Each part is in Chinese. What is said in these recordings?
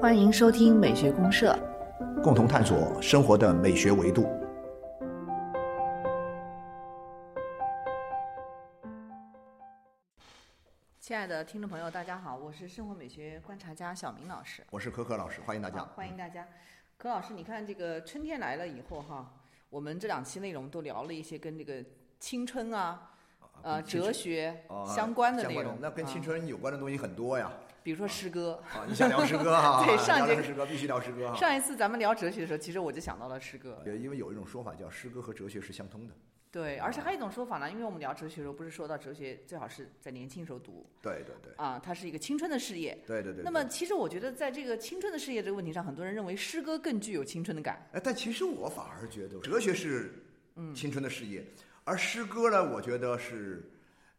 欢迎收听美学公社，共同探索生活的美学维度。亲爱的听众朋友，大家好，我是生活美学观察家小明老师。我是可可老师，欢迎大家。欢迎大家。可老师，你看这个春天来了以后哈，我们这两期内容都聊了一些跟这个青春啊、呃哲学相关的内容。那跟青春有关的东西很多呀。比如说诗歌。啊，你想聊诗歌哈？对，上一节诗歌必须聊诗歌。上一次咱们聊哲学的时候，其实我就想到了诗歌。对，因为有一种说法叫诗歌和哲学是相通的。对，而且还有一种说法呢，因为我们聊哲学的时候，不是说到哲学最好是在年轻时候读。对对对。啊，它是一个青春的事业。对对对。那么，其实我觉得，在这个青春的事业这个问题上，很多人认为诗歌更具有青春的感。哎，但其实我反而觉得，哲学是青春的事业，而诗歌呢，我觉得是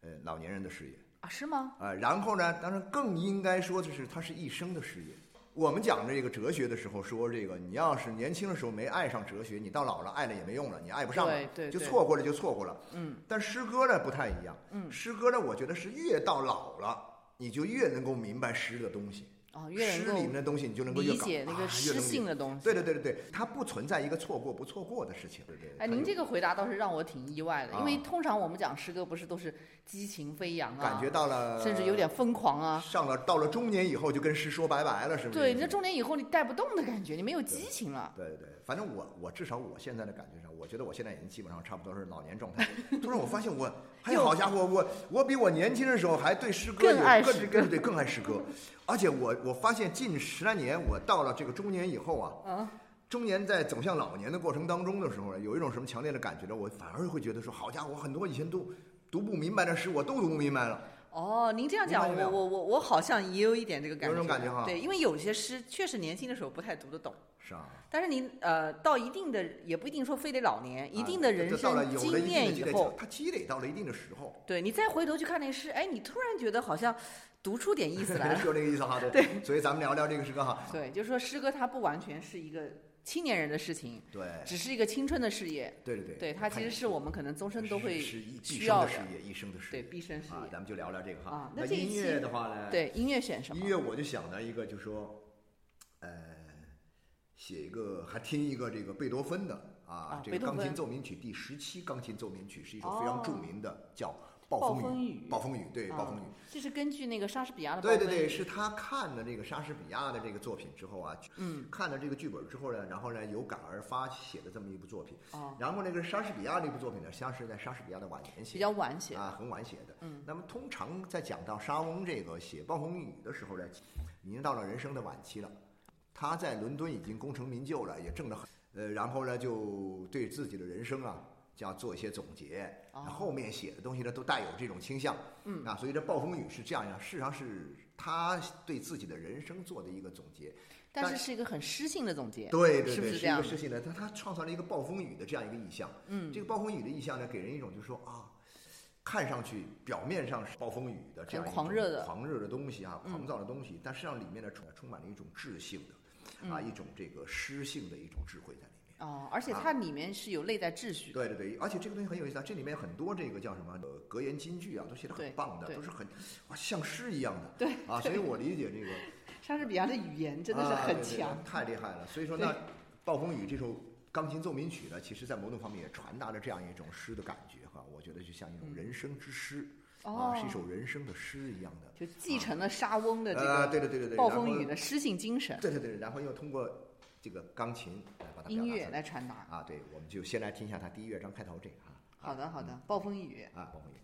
呃老年人的事业。啊，是吗？啊，然后呢，当然更应该说的是，它是一生的事业。我们讲这个哲学的时候说，这个你要是年轻的时候没爱上哲学，你到老了爱了也没用了，你爱不上了，就错过了就错过了。嗯。但诗歌呢不太一样。嗯。诗歌呢，我觉得是越到老了，你就越能够明白诗的东西。诗里面的东西，你就能够理解那个诗性的东西。对对对对对，它不存在一个错过不错过的事情。对对。哎，您这个回答倒是让我挺意外的，因为通常我们讲诗歌不是都是激情飞扬啊，感觉到了，甚至有点疯狂啊。上了到了中年以后，就跟诗说拜拜了，是不是？对，那中年以后你带不动的感觉，你没有激情了。对对对，反正我我至少我现在的感觉上，我觉得我现在已经基本上差不多是老年状态。突然我发现我，哎呀，好家伙，我我比我年轻的时候还对诗歌有更爱诗歌，对更爱诗歌。而且我我发现近十来年，我到了这个中年以后啊，中年在走向老年的过程当中的时候呢，有一种什么强烈的感觉呢？我反而会觉得说，好家伙，很多以前都读不明白的诗，我都读不明白了。哦，您这样讲，我我我我好像也有一点这个感觉。有种感觉哈。对，因为有些诗确实年轻的时候不太读得懂。是啊。但是您呃，到一定的也不一定说非得老年，一定的人生经验以后，他积累到了一定的时候。对你再回头去看那诗，哎，你突然觉得好像。读出点意思来，就这个意思哈。对，所以咱们聊聊这个诗歌哈。对，就是说诗歌它不完全是一个青年人的事情，对，只是一个青春的事业。对对对，对它其实是我们可能终身都会需要的事业，一生的事业，对，毕生事业。咱们就聊聊这个哈。啊，那音乐的话呢？对，音乐选什么？音乐我就想到一个，就说，呃，写一个，还听一个这个贝多芬的啊，这个钢琴奏鸣曲第十七钢琴奏鸣曲是一首非常著名的，叫。暴风雨，暴风雨，对，暴风雨。这是根据那个莎士比亚的。对对对，是他看了这个莎士比亚的这个作品之后啊，嗯，看了这个剧本之后呢，然后呢有感而发写的这么一部作品。哦。然后那个莎士比亚那部作品呢，像是在莎士比亚的晚年写。比较晚写。啊，很晚写的。嗯。那么通常在讲到莎翁这个写暴风雨的时候呢，已经到了人生的晚期了。他在伦敦已经功成名就了，也挣得很。呃，然后呢，就对自己的人生啊。就要做一些总结，后面写的东西呢都带有这种倾向，嗯。啊，所以这暴风雨是这样样，事实上是他对自己的人生做的一个总结，但是是一个很诗性的总结，对对对，是是一个诗性的，他他创造了一个暴风雨的这样一个意象，嗯，这个暴风雨的意象呢，给人一种就是说啊，看上去表面上是暴风雨的这样一种狂热的。狂热的东西啊，狂躁的东西，但实际上里面呢充充满了一种智性的，啊，一种这个诗性的一种智慧在。哦，而且它里面是有内在秩序。对对对，而且这个东西很有意思啊，这里面很多这个叫什么呃格言金句啊，都写的很棒的，都是很哇像诗一样的。对啊，所以我理解这个 莎士比亚的语言真的是很强，太厉害了。所以说那，《暴风雨》这首钢琴奏鸣曲呢，其实在某种方面也传达了这样一种诗的感觉哈。我觉得就像一种人生之诗啊，是一首人生的诗一样的，就继承了莎翁的这个对对对对对暴风雨的诗性精神。对对对，然后又通过。这个钢琴来把它音乐来传达啊，对，我们就先来听一下它第一乐章开头这个啊。好的，好的，暴风雨啊，暴风雨。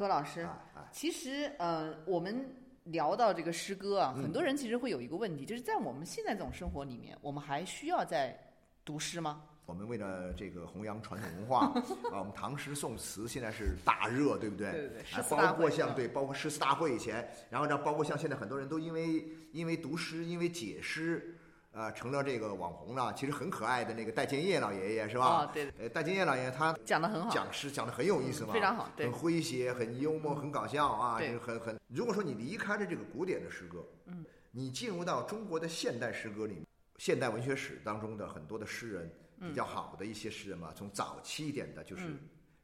柯老师，其实呃，我们聊到这个诗歌啊，很多人其实会有一个问题，就是在我们现在这种生活里面，我们还需要在读诗吗？我们为了这个弘扬传统文化 啊，我们唐诗宋词现在是大热，对不对？对对对，诗词大。包括像对，包括诗词大会以前，然后呢，包括像现在很多人都因为因为读诗，因为解诗。呃，成了这个网红了。其实很可爱的那个戴建业老爷爷是吧？哦，对。呃，戴建业老爷爷他讲的很好，讲诗讲的很有意思嘛，非常好，对。很诙谐，很幽默，很搞笑啊，就是很很。如果说你离开了这个古典的诗歌，嗯，你进入到中国的现代诗歌里面，现代文学史当中的很多的诗人，比较好的一些诗人嘛，从早期一点的，就是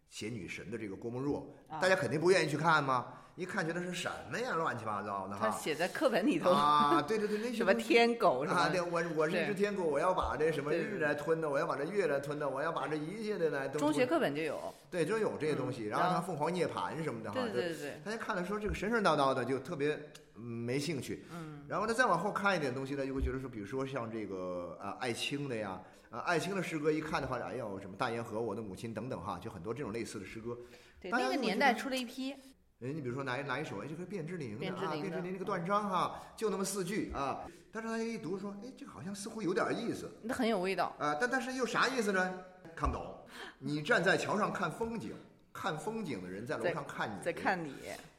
写女神的这个郭沫若，大家肯定不愿意去看吗？一看觉得是什么呀，乱七八糟的哈！他写在课本里头啊，对对对，那什么天狗是吧？对，我我是一只天狗，我要把这什么日来吞的，我要把这月来吞的，我要把这一切的来都。中学课本就有。对，就有这些东西。然后他凤凰涅槃什么的哈，对对对。大家看了说这个神神叨叨的，就特别没兴趣。嗯。然后呢，再往后看一点东西呢，就会觉得说，比如说像这个啊艾青的呀，啊艾青的诗歌一看的话，哎呦什么大烟河，我的母亲等等哈，就很多这种类似的诗歌。对，那个年代出了一批。哎，你比如说拿一拿一首，哎，这个卞之琳的啊，卞之琳那个断章哈，就那么四句啊。但是他一读说，哎，这个好像似乎有点意思，那很有味道啊。但但是又啥意思呢？看不懂。你站在桥上看风景，看风景的人在楼上看你，在看你。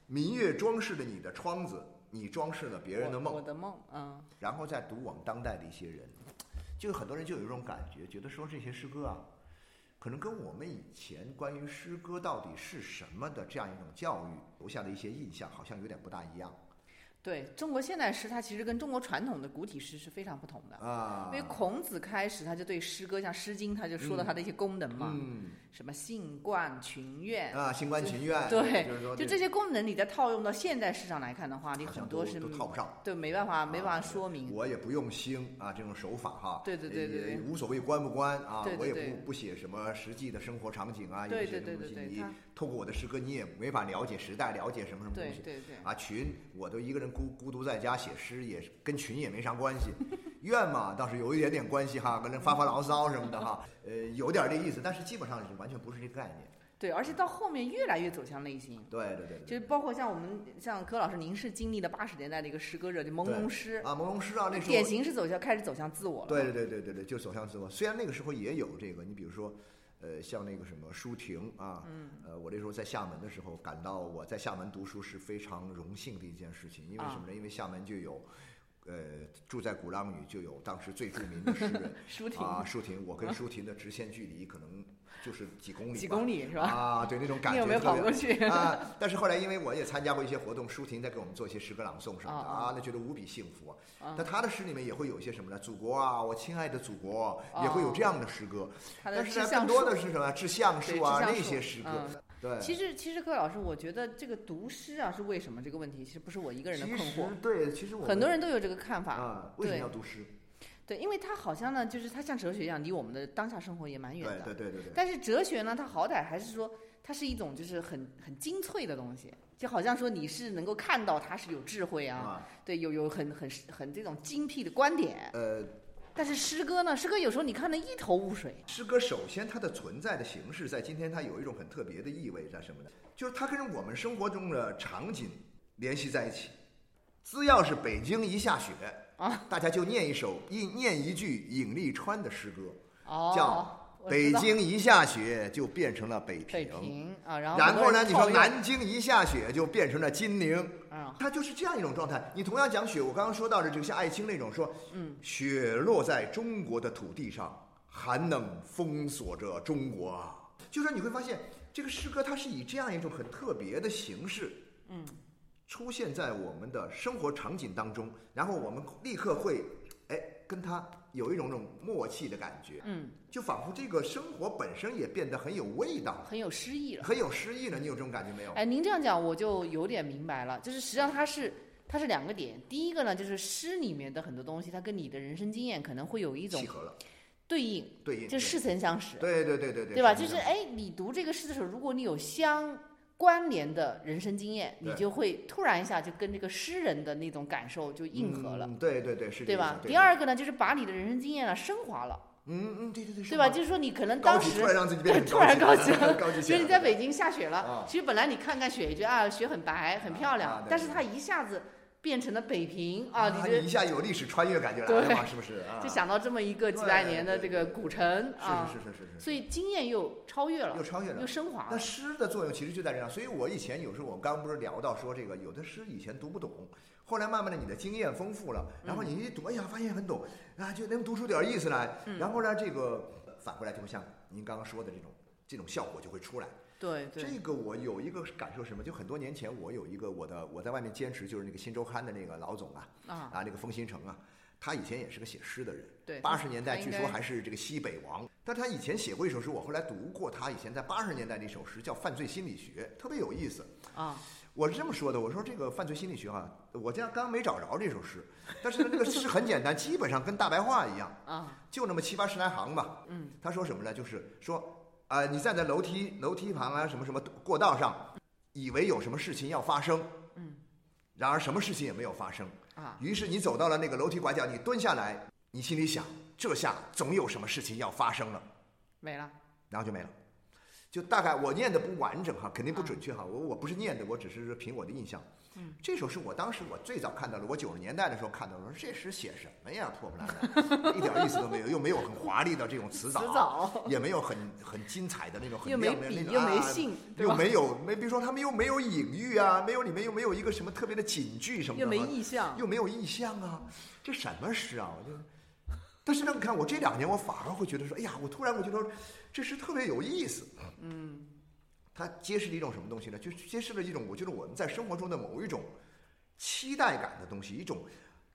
明月装饰着你的窗子，你装饰了别人的梦。我的梦，嗯。然后再读我们当代的一些人，就很多人就有一种感觉，觉得说这些诗歌啊。可能跟我们以前关于诗歌到底是什么的这样一种教育留下的一些印象，好像有点不大一样。对中国现代诗，它其实跟中国传统的古体诗是非常不同的啊。因为孔子开始他就对诗歌，像《诗经》，他就说到他的一些功能嘛，什么性冠群怨啊，性冠群怨，对，就这些功能，你再套用到现代市场来看的话，你很多是都套不上，对，没办法，没办法说明。我也不用兴啊，这种手法哈，对对对对，无所谓关不关啊，我也不不写什么实际的生活场景啊，对对对对对，你透过我的诗歌，你也没法了解时代，了解什么什么东西，对对对，啊，群，我都一个人孤孤独在家。写诗也是跟群也没啥关系，怨嘛倒是有一点点关系哈，跟人发发牢骚什么的哈，呃，有点这意思，但是基本上是完全不是这个概念。对，而且到后面越来越走向内心。对对对。就是包括像我们像柯老师，您是经历了八十年代的一个诗歌热，就朦胧诗啊，朦胧诗啊，那时候典型是走向开始走向自我了。对对对对对对，就走向自我。虽然那个时候也有这个，你比如说。呃，像那个什么舒婷啊，呃，我那时候在厦门的时候，感到我在厦门读书是非常荣幸的一件事情，因为什么呢？因为厦门就有，呃，住在鼓浪屿就有当时最著名的诗人 舒婷啊，舒婷，我跟舒婷的直线距离可能。就是几公里，几公里是吧？啊，对那种感觉。你有没有跑过去啊？但是后来，因为我也参加过一些活动，舒婷在给我们做一些诗歌朗诵什么的啊，那觉得无比幸福。但他的诗里面也会有一些什么呢？祖国啊，我亲爱的祖国，也会有这样的诗歌。但是呢更多的是什么？致橡树啊，那些诗歌。对。其实，其实各位老师，我觉得这个读诗啊，是为什么这个问题？其实不是我一个人的困惑。对，其实我很多人都有这个看法啊。为什么要读诗？对，因为它好像呢，就是它像哲学一样，离我们的当下生活也蛮远的。对对对对。但是哲学呢，它好歹还是说，它是一种就是很很精粹的东西，就好像说你是能够看到它是有智慧啊，对，有有很很很这种精辟的观点。呃。但是诗歌呢，诗歌有时候你看的一头雾水。诗歌首先它的存在的形式，在今天它有一种很特别的意味在什么呢？就是它跟我们生活中的场景联系在一起。只要是北京一下雪。啊，大家就念一首一念一句尹立川的诗歌，哦，叫《北京一下雪就变成了北平》，北平啊，然后然后呢，你说南京一下雪就变成了金陵，啊，它就是这样一种状态。你同样讲雪，我刚刚说到的这个像艾青那种说，嗯，雪落在中国的土地上，寒冷封锁着中国啊，就说你会发现这个诗歌它是以这样一种很特别的形式，嗯。出现在我们的生活场景当中，然后我们立刻会，哎，跟他有一种种默契的感觉，嗯，就仿佛这个生活本身也变得很有味道，很有诗意了，很有诗意了。你有这种感觉没有？哎，您这样讲我就有点明白了，就是实际上它是它是两个点，第一个呢就是诗里面的很多东西，它跟你的人生经验可能会有一种契合了，对应，对应，就似曾相识，对对对对对，对吧？就是哎，你读这个诗的时候，如果你有相。关联的人生经验，你就会突然一下就跟这个诗人的那种感受就硬核了。对对对，是，对吧？第二个呢，就是把你的人生经验呢升华了。嗯嗯，对对对，对吧？就是说你可能当时突然让自己变 突然高级了，高级其实你在北京下雪了，啊其实本来你看看雪，觉得啊雪很白很漂啊亮，但是它一下子变成了北平啊，你一下有历史穿越感觉来了嘛，是不是？啊就想到这么一个几百年的这个古城啊，是是是是是是，所以经验又超越了，又超越了又。升华那。诗的作用其实就在这样，所以我以前有时候我们刚刚不是聊到说这个有的诗以前读不懂，后来慢慢的你的经验丰富了，然后你一读，哎呀，发现很懂啊，就能读出点意思来，然后呢，这个反过来就会像您刚刚说的这种这种效果就会出来。对对，这个我有一个感受是什么？就很多年前我有一个我的我在外面兼职就是那个《新周刊》的那个老总啊啊啊那个封新城啊，他以前也是个写诗的人，对八十年代据说还是这个西北王。但他以前写过一首诗，我后来读过他以前在八十年代的一首诗，叫《犯罪心理学》，特别有意思。啊，我是这么说的，我说这个犯罪心理学啊，我这样刚没找着这首诗，但是呢，这个诗很简单，基本上跟大白话一样啊，就那么七八十来行吧。嗯，他说什么呢？就是说，啊、你站在楼梯楼梯旁啊，什么什么过道上，以为有什么事情要发生，嗯，然而什么事情也没有发生。啊，于是你走到了那个楼梯拐角，你蹲下来，你心里想，这下总有什么事情要发生了，没了。然后就没了。就大概我念的不完整哈，肯定不准确哈，我我不是念的，我只是凭我的印象。嗯，这首诗我当时我最早看到的，我九十年代的时候看到了，我说这诗写什么呀，破破烂烂，一点意思都没有，又没有很华丽的这种词藻，词藻。也没有很很精彩的那种很又没亮的那种笔又没啊信又没有没，比如说他们又没有隐喻啊，没有里面又没有一个什么特别的警句什么的，又没意象，又没有意象啊，这什么诗啊？我就，但是呢，你看我这两年我反而会觉得说，哎呀，我突然我觉得这是特别有意思。嗯，它揭示了一种什么东西呢？就揭示了一种我觉得我们在生活中的某一种期待感的东西，一种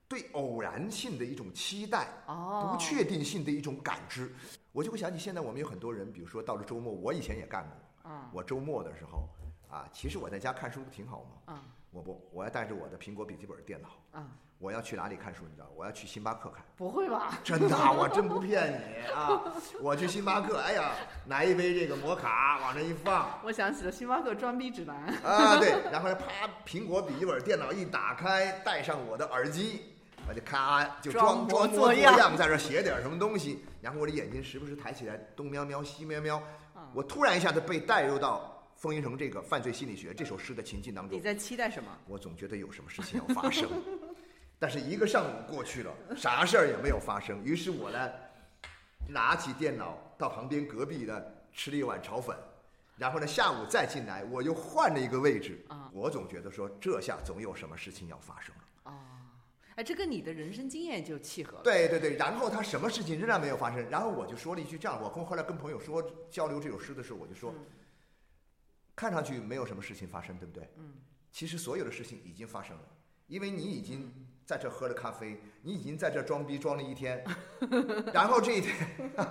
对偶然性的一种期待，哦，不确定性的一种感知。我就会想起现在我们有很多人，比如说到了周末，我以前也干过。啊我周末的时候啊，其实我在家看书不挺好吗？啊我不，我要带着我的苹果笔记本电脑。啊，我要去哪里看书？你知道？我要去星巴克看。不会吧？真的啊，我真不骗你啊！我去星巴克，哎呀，拿一杯这个摩卡往那一放我想起了星巴克装逼指南。啊，对，然后呢，啪，苹果笔记本电脑一打开，戴上我的耳机，我就咔就装装模作作样样在这写点什么东西，然后我的眼睛时不时抬起来，东瞄瞄西瞄瞄，我突然一下子被带入到封印成这个犯罪心理学这首诗的情境当中你。在期待什么？我总觉得有什么事情要发生，但是一个上午过去了，啥事儿也没有发生。于是我呢，拿起电脑到旁边隔壁呢吃了一碗炒粉，然后呢下午再进来，我又换了一个位置。啊我总觉得说这下总有什么事情要发生了。啊，哎，这跟你的人生经验就契合了。对对对，然后他什么事情仍然没有发生，然后我就说了一句这样，我跟后来跟朋友说交流这首诗的时候，我就说，嗯看上去没有什么事情发生，对不对？嗯，其实所有的事情已经发生了，因为你已经在这喝了咖啡，你已经在这装逼装了一天，然后这一天，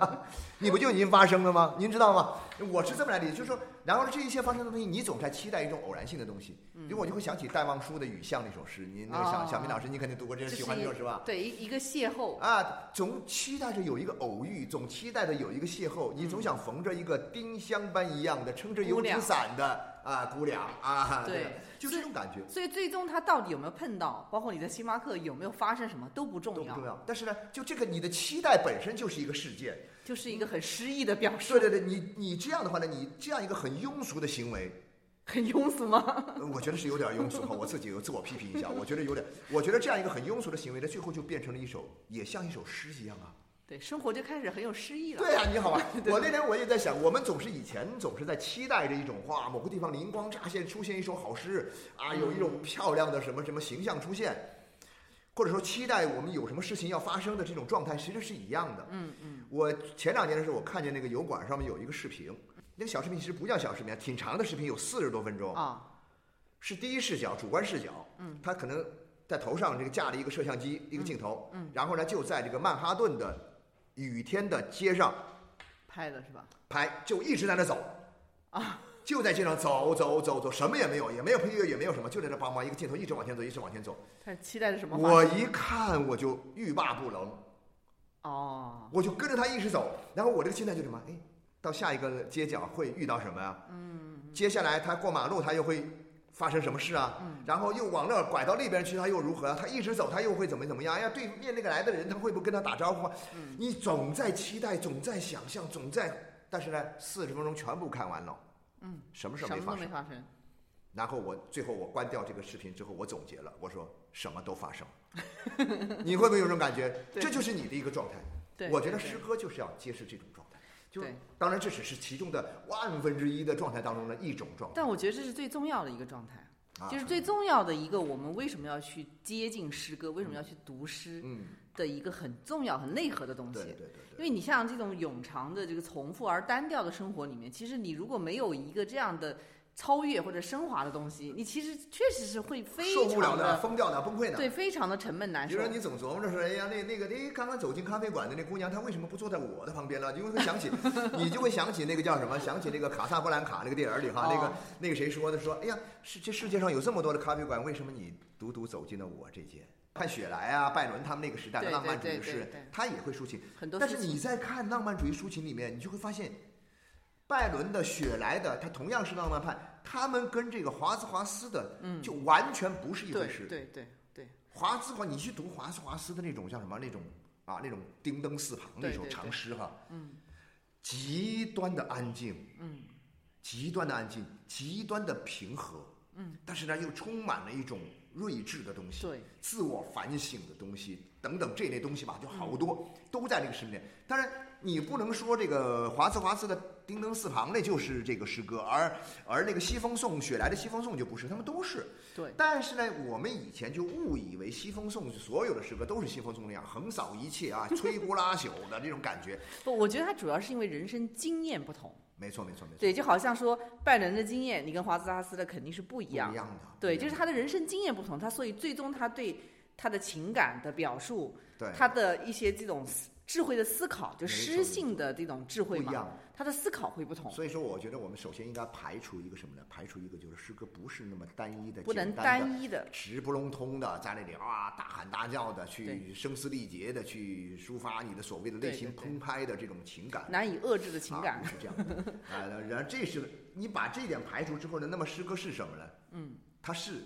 你不就已经发生了吗？您知道吗？我是这么来理解，就是说，然后这一切发生的东西，你总在期待一种偶然性的东西。因为我就会想起戴望舒的《雨巷》那首诗，你那个小哦小明老师，你肯定读过，这这是喜欢这首诗吧？对，一一个邂逅。啊，总期待着有一个偶遇，总期待着有一个邂逅，你总想逢着一个丁香般一样的撑着油纸伞的啊姑娘啊，对就这种感觉。所以最终他到底有没有碰到，包括你在星巴克有没有发生什么都不重要，都不重要，但是呢，就这个你的期待本身就是一个事件。就是一个很诗意的表对述。对对，你你这样的话呢，你这样一个很庸俗的行为，很庸俗吗？呃我觉得是有点庸俗哈，我自己有自我批评一下，我觉得有点，我觉得这样一个很庸俗的行为呢，最后就变成了一首，也像一首诗一样啊。对，生活就开始很有诗意了。对啊，你好 吧，我那天我也在想，我们总是以前总是在期待着一种哇，某个地方灵光乍现，出现一首好诗啊，有一种漂亮的什么什么形象出现，或者说期待我们有什么事情要发生的这种状态，其实是一样的。嗯嗯，我前两年的时候，我看见那个油管上面有一个视频，那个小视频其实不叫小视频，挺长的视频，有四十多分钟，啊，是第一视角、主观视角。嗯，他可能在头上这个架了一个摄像机，一个镜头，嗯，然后呢就在这个曼哈顿的雨天的街上拍的是吧？拍，就一直在那走，啊，就在街上走走走走，什么也没有，也没有配乐，也没有什么，就在那帮忙一个镜头一直往前走，一直往前走。他期待着什么？我一看我就欲罢不能，哦，我就跟着他一直走，然后我这个心态就什么？哎，到下一个街角会遇到什么呀？嗯，接下来他过马路，他又会发生什么事啊？然后又往那儿拐到那边去，他又如何？他一直走，他又会怎么怎么样？哎呀，对面那个来的人，他会不会跟他打招呼？你总在期待，总在想象，总在，但是呢，四十分钟全部看完了，嗯，什么事没发生？没发生。然后我最后我关掉这个视频之后，我总结了，我说什么都发生。你会不会有这种感觉？这就是你的一个状态。对，我觉得诗歌就是要揭示这种状态。就当然这只是其中的万分之一的状态当中的一种状态。但我觉得这是最重要的一个状态，就是最重要的一个我们为什么要去接近诗歌，为什么要去读诗的一个很重要、很内核的东西。对对对。因为你像这种冗长的这个重复而单调的生活里面，其实你如果没有一个这样的。超越或者升华的东西，你其实确实是会非常受不了的、疯掉的、崩溃的。对，非常的沉闷难受。比如说，你总琢磨着说，哎呀，那那个，哎，刚刚走进咖啡馆的那姑娘，她为什么不坐在我的旁边呢？就会想起，你就会想起那个叫什么？想起那个卡萨布兰卡那个电影里哈，那个那个谁说的？说，哎呀，世这世界上有这么多的咖啡馆，为什么你独独走进了我这间？看雪莱啊、拜伦他们那个时代的浪漫主义诗人，他也会抒情。很多。但是你在看浪漫主义抒情里面，你就会发现。拜伦的、雪莱的，他同样是浪漫派，他们跟这个华兹华斯的，就完全不是一回事。对对对。华兹华，你去读华兹华斯的那种，叫什么那种啊，那种丁登四旁那首长诗哈，嗯，极端的安静，嗯，极端的安静，极端的平和，嗯，但是呢，又充满了一种睿智的东西，对，自我反省的东西等等这类东西吧，就好多都在那个诗里面。当然，你不能说这个华兹华斯的。丁登四旁那就是这个诗歌，而而那个西风颂，雪莱的西风颂就不是，他们都是。对。但是呢，我们以前就误以为西风颂所有的诗歌都是西风颂那样横扫一切啊，摧枯拉朽的这种感觉。不，我觉得它主要是因为人生经验不同。没错，没错，没错。对，就好像说拜伦的经验，你跟华兹拉斯的肯定是不一样。不一样的。对，就是他的人生经验不同，他所以最终他对他的情感的表述，对他的一些这种。智慧的思考，就诗性的这种智慧嘛，他的思考会不同。所以说，我觉得我们首先应该排除一个什么呢？排除一个就是诗歌不是那么单一的、不能单一的、直不隆通的，在那里啊大喊大叫的去声嘶力竭的去抒发你的所谓的内心澎湃的这种情感，难以遏制的情感，不是这样的。啊，然后这是你把这一点排除之后呢，那么诗歌是什么呢？嗯，它是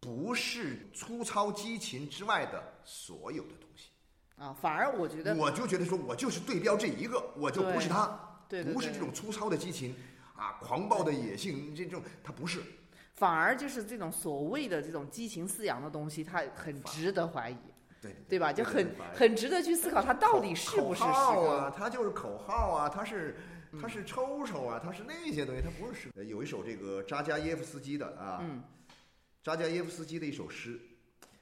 不是粗糙激情之外的所有的东西？啊，反而我觉得，我就觉得说，我就是对标这一个，我就不是他，对不是这种粗糙的激情，啊，狂暴的野性，这种它不是。反而就是这种所谓的这种激情饲养的东西，它很值得怀疑，对对吧？就很很值得去思考，他到底是不是诗歌啊？他就是口号啊，他是他是抽抽啊，他是那些东西，他不是诗。有一首这个扎加耶夫斯基的啊，扎加耶夫斯基的一首诗，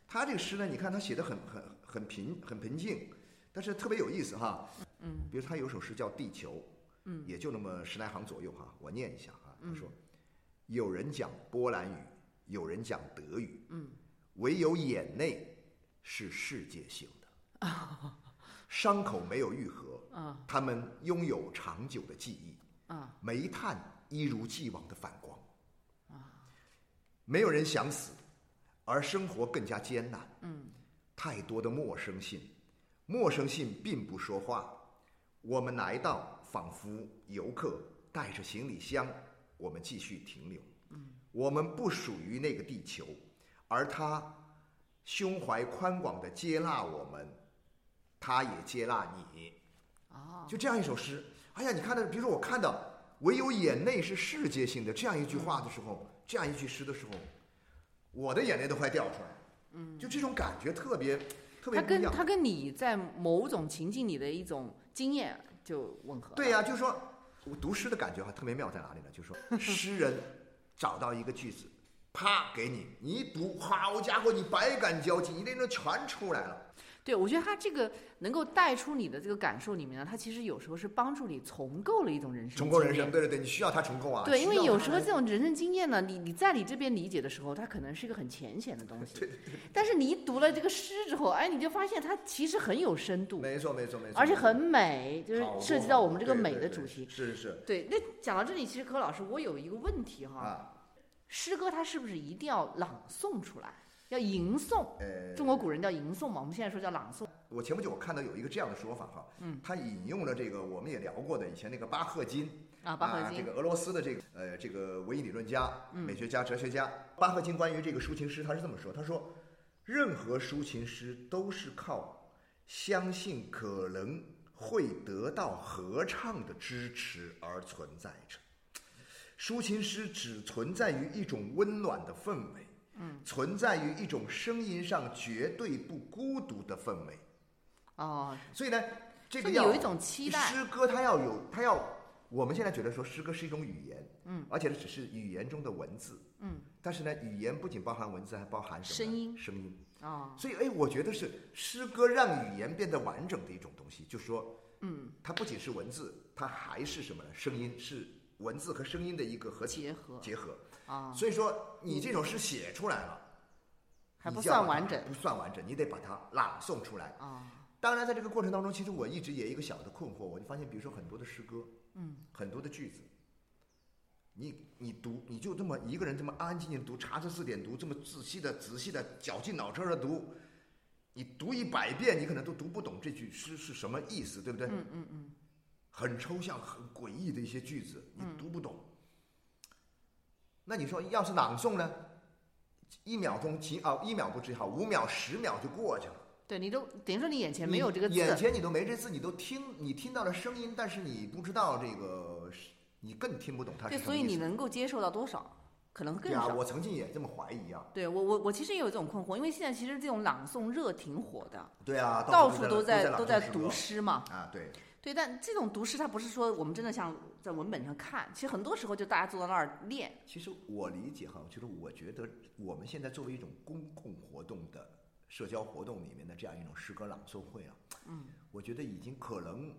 他这个诗呢，你看他写的很很。很平很平静，但是特别有意思哈。嗯，比如他有首诗叫《地球》，嗯，也就那么十来行左右哈。我念一下啊，他说：“有人讲波兰语，有人讲德语，嗯，唯有眼泪是世界性的，伤口没有愈合，啊，他们拥有长久的记忆，啊，煤炭一如既往的反光，啊，没有人想死，而生活更加艰难，嗯。”太多的陌生信，陌生信并不说话。我们来到，仿佛游客带着行李箱，我们继续停留。嗯，我们不属于那个地球，而他胸怀宽广的接纳我们，他也接纳你。哦，就这样一首诗。哎呀，你看到，比如说我看到“唯有眼泪是世界性的”这样一句话的时候，这样一句诗的时候，我的眼泪都快掉出来。嗯，就这种感觉特别特别他跟他跟你在某种情境里的一种经验就吻合。对呀，就是说我读诗的感觉哈特别妙在哪里呢？就是说 诗人找到一个句子，啪给你，你一读，好家伙，你百感交集，你那种全出来了。对，我觉得他这个能够带出你的这个感受里面呢，他其实有时候是帮助你重构了一种人生。重构人生，对对对，你需要他重构啊。对，因为有时候这种人生经验呢，你你在你这边理解的时候，它可能是一个很浅显的东西。对对对。但是你一读了这个诗之后，哎，你就发现它其实很有深度。没错没错没错。而且很美，就是涉及到我们这个美的主题。是是是。对，那讲到这里，其实柯老师，我有一个问题哈。啊。诗歌它是不是一定要朗诵出来？要吟诵？呃中国古人叫吟诵嘛，我们现在说叫朗诵。我前不久我看到有一个这样的说法哈，嗯，他引用了这个我们也聊过的以前那个巴赫金啊，巴赫金，这个俄罗斯的这个呃这个文艺理论家、嗯美学家、哲学家，巴赫金关于这个抒情诗他是这么说，他说，任何抒情诗都是靠相信可能会得到合唱的支持而存在着。抒情诗只存在于一种温暖的氛围，嗯，存在于一种声音上绝对不孤独的氛围。哦，所以呢，这个要有一种期待。诗歌它要有，它要，我们现在觉得说诗歌是一种语言，嗯，而且这只是语言中的文字，嗯，但是呢，语言不仅包含文字，还包含什么声音，声音。哦，所以哎，我觉得是诗歌让语言变得完整的一种东西，就是说，嗯，它不仅是文字，它还是什么呢？声音是文字和声音的一个合结合。结合啊。所以说，你这首诗写出来了，还不算完整，不算完整，你得把它朗诵出来啊。当然，在这个过程当中，其实我一直也有一个小的困惑，我就发现，比如说很多的诗歌，嗯，很多的句子，你你读，你就这么一个人这么安安静静读，查着字典读，这么仔细的、仔细的、绞尽脑汁的读，你读一百遍，你可能都读不懂这句诗是什么意思，对不对？嗯嗯嗯。很抽象、很诡异的一些句子，你读不懂。那你说，要是朗诵呢？一秒钟几啊，一秒不至于好，五秒、十秒就过去了。对，你都等于说你眼前没有这个字，眼前你都没这字，你都听，你听到了声音，但是你不知道这个，你更听不懂它是对，所以你能够接受到多少？可能更少。对啊，我曾经也这么怀疑啊。对我，我我其实也有这种困惑，因为现在其实这种朗诵热挺火的。对啊，到处都在都在读诗嘛。啊，对。对，但这种读诗，它不是说我们真的像在文本上看，其实很多时候就大家坐在那儿练。其实我理解哈，就是我觉得我们现在作为一种公共活动的社交活动里面的这样一种诗歌朗诵会啊，嗯，我觉得已经可能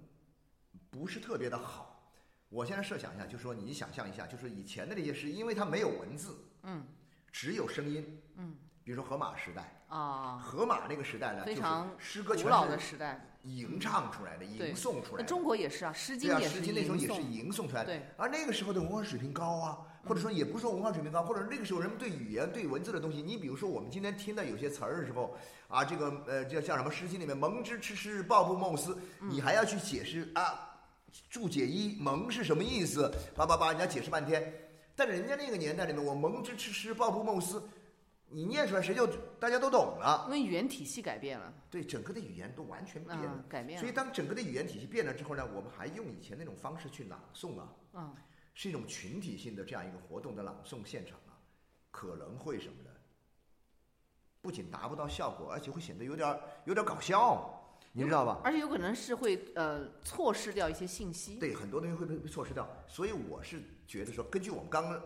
不是特别的好。我现在设想一下，就是说你想象一下，就是以前的这些诗，因为它没有文字，嗯，只有声音，嗯，比如说荷马时代啊，荷马那个时代呢，非常诗歌古老的时代。吟唱出来的，吟诵出来的。中国也是啊，《诗经》也是。诗经那时候也是吟诵出来的。对。而那个时候的文化水平高啊，或者说也不是说文化水平高，或者那个时候人们对语言、对文字的东西，你比如说我们今天听到有些词儿的时候，啊，这个呃，叫叫什么《诗经》里面“蒙之吃诗，抱布孟斯”，你还要去解释啊，注解一“蒙”是什么意思？叭叭叭，人家解释半天。但是人家那个年代里面，我“蒙之吃诗，抱布孟斯”。你念出来，谁就大家都懂了。因为语言体系改变了，对整个的语言都完全变了，改变了。所以当整个的语言体系变了之后呢，我们还用以前那种方式去朗诵啊，嗯，是一种群体性的这样一个活动的朗诵现场啊，可能会什么呢？不仅达不到效果，而且会显得有点有点搞笑，你知道吧？而且有可能是会呃错失掉一些信息。对，很多东西会被被错失掉。所以我是觉得说，根据我们刚刚。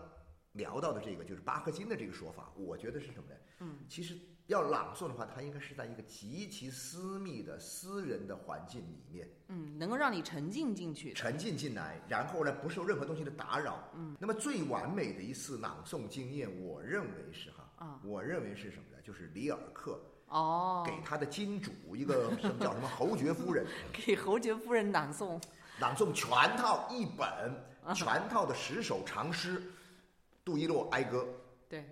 聊到的这个就是巴赫金的这个说法，我觉得是什么呢？嗯，其实要朗诵的话，它应该是在一个极其私密的私人的环境里面，嗯，能够让你沉浸进去，沉浸进来，然后呢不受任何东西的打扰。嗯，那么最完美的一次朗诵经验，我认为是哈，啊，我认为是什么呢？就是里尔克哦，给他的金主一个什么叫什么侯爵夫人，给侯爵夫人朗诵，朗诵全套一本全套的十首长诗。杜伊洛哀歌，对，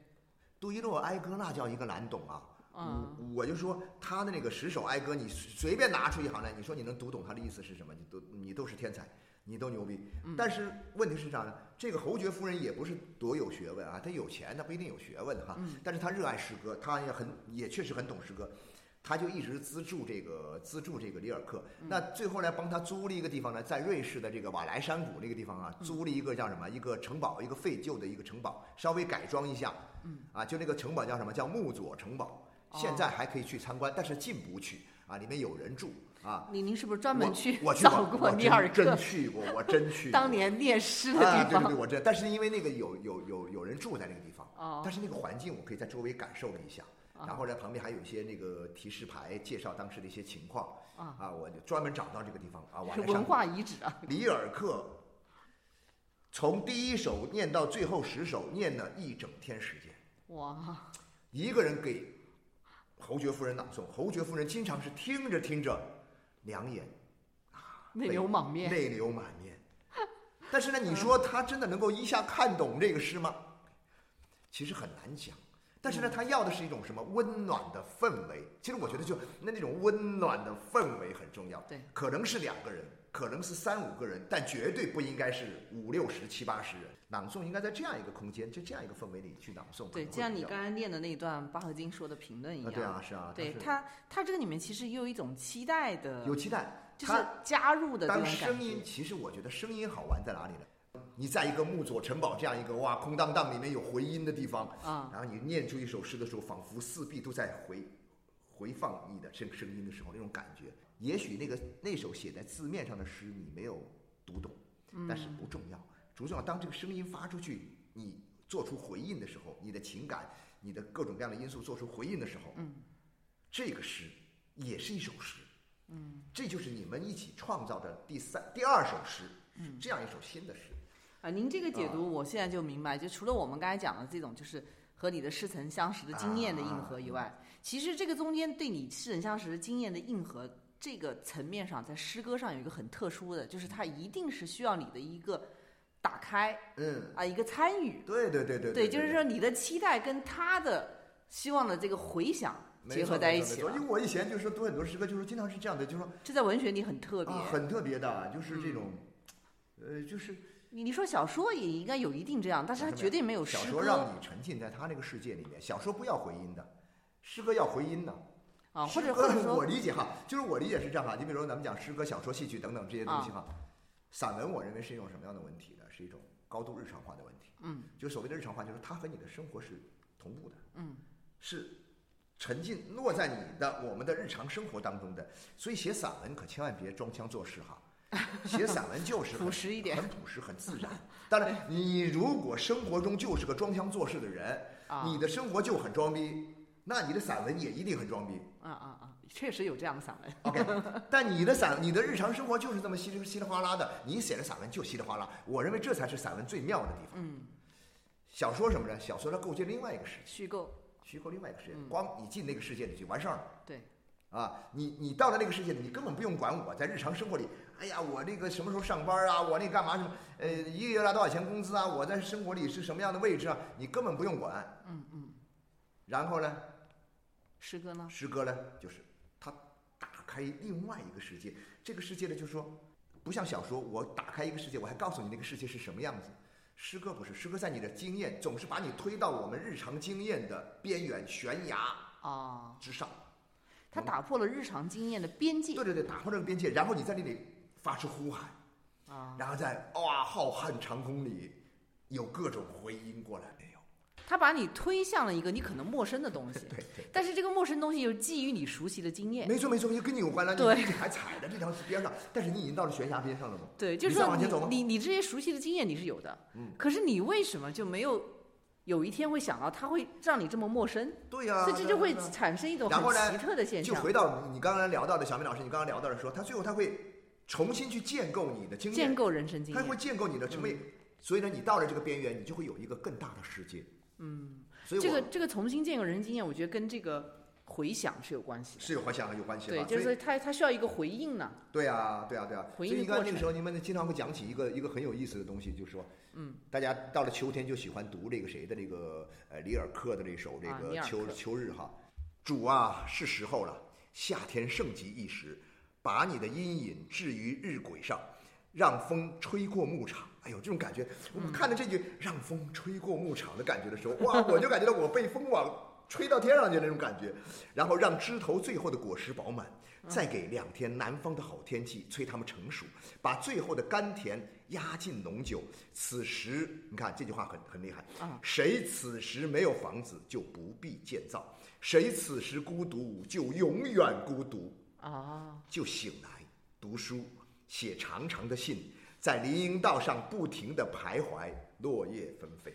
杜伊洛哀歌那叫一个难懂啊！嗯，我就说他的那个十首哀歌，你随便拿出一行来，你说你能读懂他的意思是什么？你都你都是天才，你都牛逼。但是问题是啥呢？这个侯爵夫人也不是多有学问啊，她有钱，她不一定有学问哈。但是她热爱诗歌，她也很也确实很懂诗歌。他就一直资助这个资助这个里尔克，那最后呢，帮他租了一个地方呢，在瑞士的这个瓦莱山谷那个地方啊，租了一个叫什么？一个城堡，一个废旧的一个城堡，稍微改装一下，啊，就那个城堡叫什么？叫木佐城堡，现在还可以去参观，但是进不去啊，里面有人住啊。您您是不是专门去我去找过里尔克？真去过，我真去。当年念诗的地方。对对对，我真。但是因为那个有有有有人住在那个地方，哦，但是那个环境我可以在周围感受了一下。然后呢，旁边还有一些那个提示牌，介绍当时的一些情况。啊，啊，我就专门找到这个地方啊，我文化遗址啊。里尔克从第一首念到最后十首，念了一整天时间。哇！一个人给侯爵夫人朗诵，侯爵夫人经常是听着听着，两眼啊泪流满面，泪流满面。但是呢，你说他真的能够一下看懂这个诗吗？其实很难讲。但是呢，他要的是一种什么温暖的氛围？其实我觉得，就那那种温暖的氛围很重要。对，可能是两个人，可能是三五个人，但绝对不应该是五六十、七八十人。朗诵应该在这样一个空间，就这样一个氛围里去朗诵。对，就像你刚才念的那段巴赫金说的评论一样。对啊，是啊。对他，他这个里面其实也有一种期待的。有期待，就是加入的。当声音，其实我觉得声音好玩在哪里呢？你在一个木佐城堡这样一个哇空荡荡里面有回音的地方啊，然后你念出一首诗的时候，仿佛四壁都在回回放你的声声音的时候那种感觉。也许那个那首写在字面上的诗你没有读懂，但是不重要，主要当这个声音发出去，你做出回应的时候，你的情感、你的各种各样的因素做出回应的时候，嗯，这个诗也是一首诗，嗯，这就是你们一起创造的第三、第二首诗，嗯，这样一首新的诗。啊，您这个解读，我现在就明白。就除了我们刚才讲的这种，就是和你的似曾相识的经验的硬核以外，其实这个中间对你似曾相识的经验的硬核这个层面上，在诗歌上有一个很特殊的，就是它一定是需要你的一个打开，嗯，啊，一个参与。对对对对。对，就是说你的期待跟他的希望的这个回响结合在一起了。因为我以前就是读很多诗歌，就是经常是这样的，就是说这在文学里很特别，很特别的，就是这种，呃，就是。你你说小说也应该有一定这样，但是它绝对没有小说让你沉浸在他那个世界里面。小说不要回音的，诗歌要回音的。啊，或者或者我理解哈，就是我理解是这样哈。你比如说咱们讲诗歌、小说、戏曲等等这些东西哈，散文我认为是一种什么样的问题呢？是一种高度日常化的问题。嗯，就所谓的日常化，就是它和你的生活是同步的。嗯，是沉浸落在你的我们的日常生活当中的。所以写散文可千万别装腔作势哈。写散文就是朴实一点，很朴实，很自然。当然，你如果生活中就是个装腔作势的人，你的生活就很装逼，那你的散文也一定很装逼。啊啊啊！确实有这样的散文。OK，但你的散，你的日常生活就是这么稀里稀里哗啦的，你写的散文就稀里哗啦。我认为这才是散文最妙的地方。嗯，小说什么呢？小说它构建另外一个世界，虚构，虚构另外一个世界。光你进那个世界里就完事儿了。对。啊，你你到了那个世界里，你根本不用管我在日常生活里。哎呀，我那个什么时候上班啊？我那干嘛什么？呃，一个月拿多少钱工资啊？我在生活里是什么样的位置啊？你根本不用管。嗯嗯。然后呢？诗歌呢？诗歌呢，就是他打开另外一个世界。这个世界呢，就是说，不像小说，我打开一个世界，我还告诉你那个世界是什么样子。诗歌不是，诗歌在你的经验总是把你推到我们日常经验的边缘悬崖啊之上。它打破了日常经验的边界。对对对，打破这个边界，然后你在那里。发出呼喊，啊，然后在哇浩瀚长空里，有各种回音过来没有？他把你推向了一个你可能陌生的东西，对对。但是这个陌生东西又基于你熟悉的经验。没错没错，就跟你有关了。对，你还踩在这条边上，但是你已经到了悬崖边上了吗？对，就是说你你这些熟悉的经验你是有的，嗯。可是你为什么就没有有一天会想到它会让你这么陌生？对呀。所以这就会产生一种很奇特的现象。就回到你刚才聊到的小明老师，你刚刚聊到的说，他最后他会。重新去建构你的经验，建构人生经验，它会建构你的成为，所以呢，你到了这个边缘，你就会有一个更大的世界。嗯，所以这个这个重新建构人生经验，我觉得跟这个回响是有关系的。是有回响有关系的。对，就是它它需要一个回应呢。对啊，对啊，对啊。回应。那个时候，你们经常会讲起一个一个很有意思的东西，就是说，嗯，大家到了秋天就喜欢读这个谁的这个呃里尔克的那首这个秋秋日哈，主啊，是时候了，夏天盛极一时。把你的阴影置于日晷上，让风吹过牧场。哎呦，这种感觉，我们看着这句“让风吹过牧场”的感觉的时候，哇，我就感觉到我被风往吹到天上去那种感觉。然后让枝头最后的果实饱满，再给两天南方的好天气，催它们成熟，把最后的甘甜压进浓酒。此时，你看这句话很很厉害。谁此时没有房子，就不必建造；谁此时孤独，就永远孤独。啊，就醒来读书，写长长的信，在林荫道上不停的徘徊，落叶纷飞。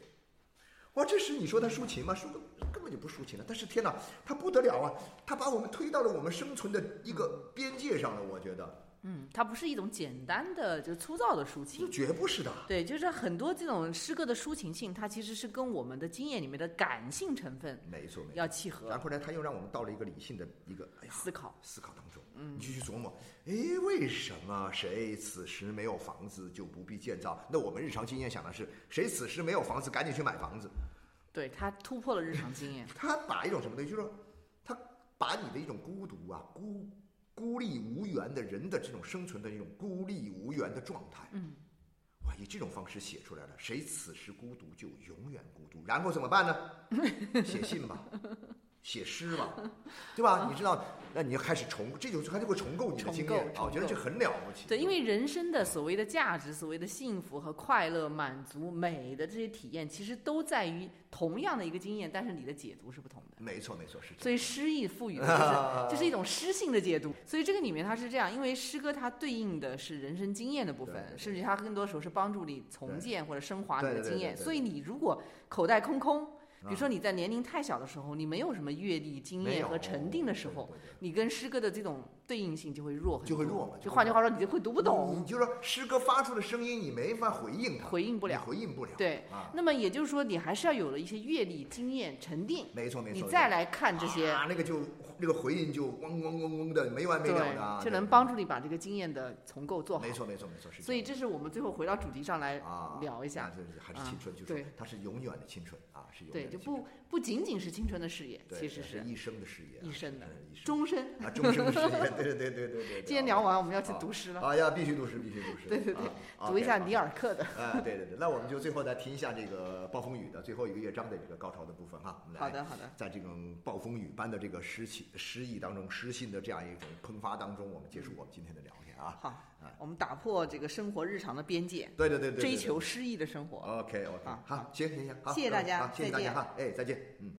哇，这时你说他抒情吗？抒根本就不抒情了。但是天哪，他不得了啊！他把我们推到了我们生存的一个边界上了。我觉得。嗯，它不是一种简单的就粗糙的抒情，绝不是的。对，就是很多这种诗歌的抒情性，它其实是跟我们的经验里面的感性成分没错，要契合。然后呢，他又让我们到了一个理性的一个思考思考当中。嗯，你就去琢磨，哎，为什么谁此时没有房子就不必建造？那我们日常经验想的是，谁此时没有房子，赶紧去买房子。对他突破了日常经验，他把一种什么东西，就是说，他把你的一种孤独啊、孤孤立无援的人的这种生存的一种孤立无援的状态，嗯，哇，以这种方式写出来了。谁此时孤独，就永远孤独。然后怎么办呢？写信吧，写诗嘛，对吧？你知道，那你就开始重，这就他就会重构你的经重验我觉得这很了不起。对，因为人生的所谓的价值、所谓的幸福和快乐、满足、美的这些体验，其实都在于同样的一个经验，但是你的解读是不同的。没错，没错，是。所以诗意赋予的就是 这是一种诗性的解读。所以这个里面它是这样，因为诗歌它对应的是人生经验的部分甚至它更多时候是帮助你重建或者升华你的经验。所以你如果口袋空空，比如啊说你在年龄太小的时候，你没有什么阅历、经验和沉淀的时候，你跟诗歌的这种对应性就会弱很多，就会弱嘛就换句话说，你就会读不懂你懂，就说诗歌发出的声音，你没法回应它，回应不了。回应不了。对，啊，那么也就是说，你还是要有了一些阅历、经验、沉淀，没错没错。你再来看这些，啊，那个就那个回应就嗡嗡嗡嗡的没完没了的啊，对，就能帮助你把这个经验的重构做好。没错没错没错，是。所以这是我们最后回到主题上来啊聊一下，那就是还是啊青春，就是对它是永远的青春啊，是永对，就远的青春不不仅仅是青春的事业，其实是是一生的事业啊，一生的一生终身。啊终身的事业，对对对对对对对。今天聊完，我们要去啊读诗了，啊呀，必须读诗，必须读诗。对对对啊 读一下尼尔克的。好哎，对对对，那我们就最后再听一下这个暴风雨的最后一个乐章的这个高潮的部分哈。我们来好的，好的，在这种暴风雨般的这个诗气诗意当中，诗信的这样一种喷发当中，我们结束我们今天的聊天啊。好，我们打破这个生活日常的边界，对对对对，对追求诗意的生活。OK OK，啊好，行行行，好，谢谢大家好谢谢大家哈，哎，再见，嗯。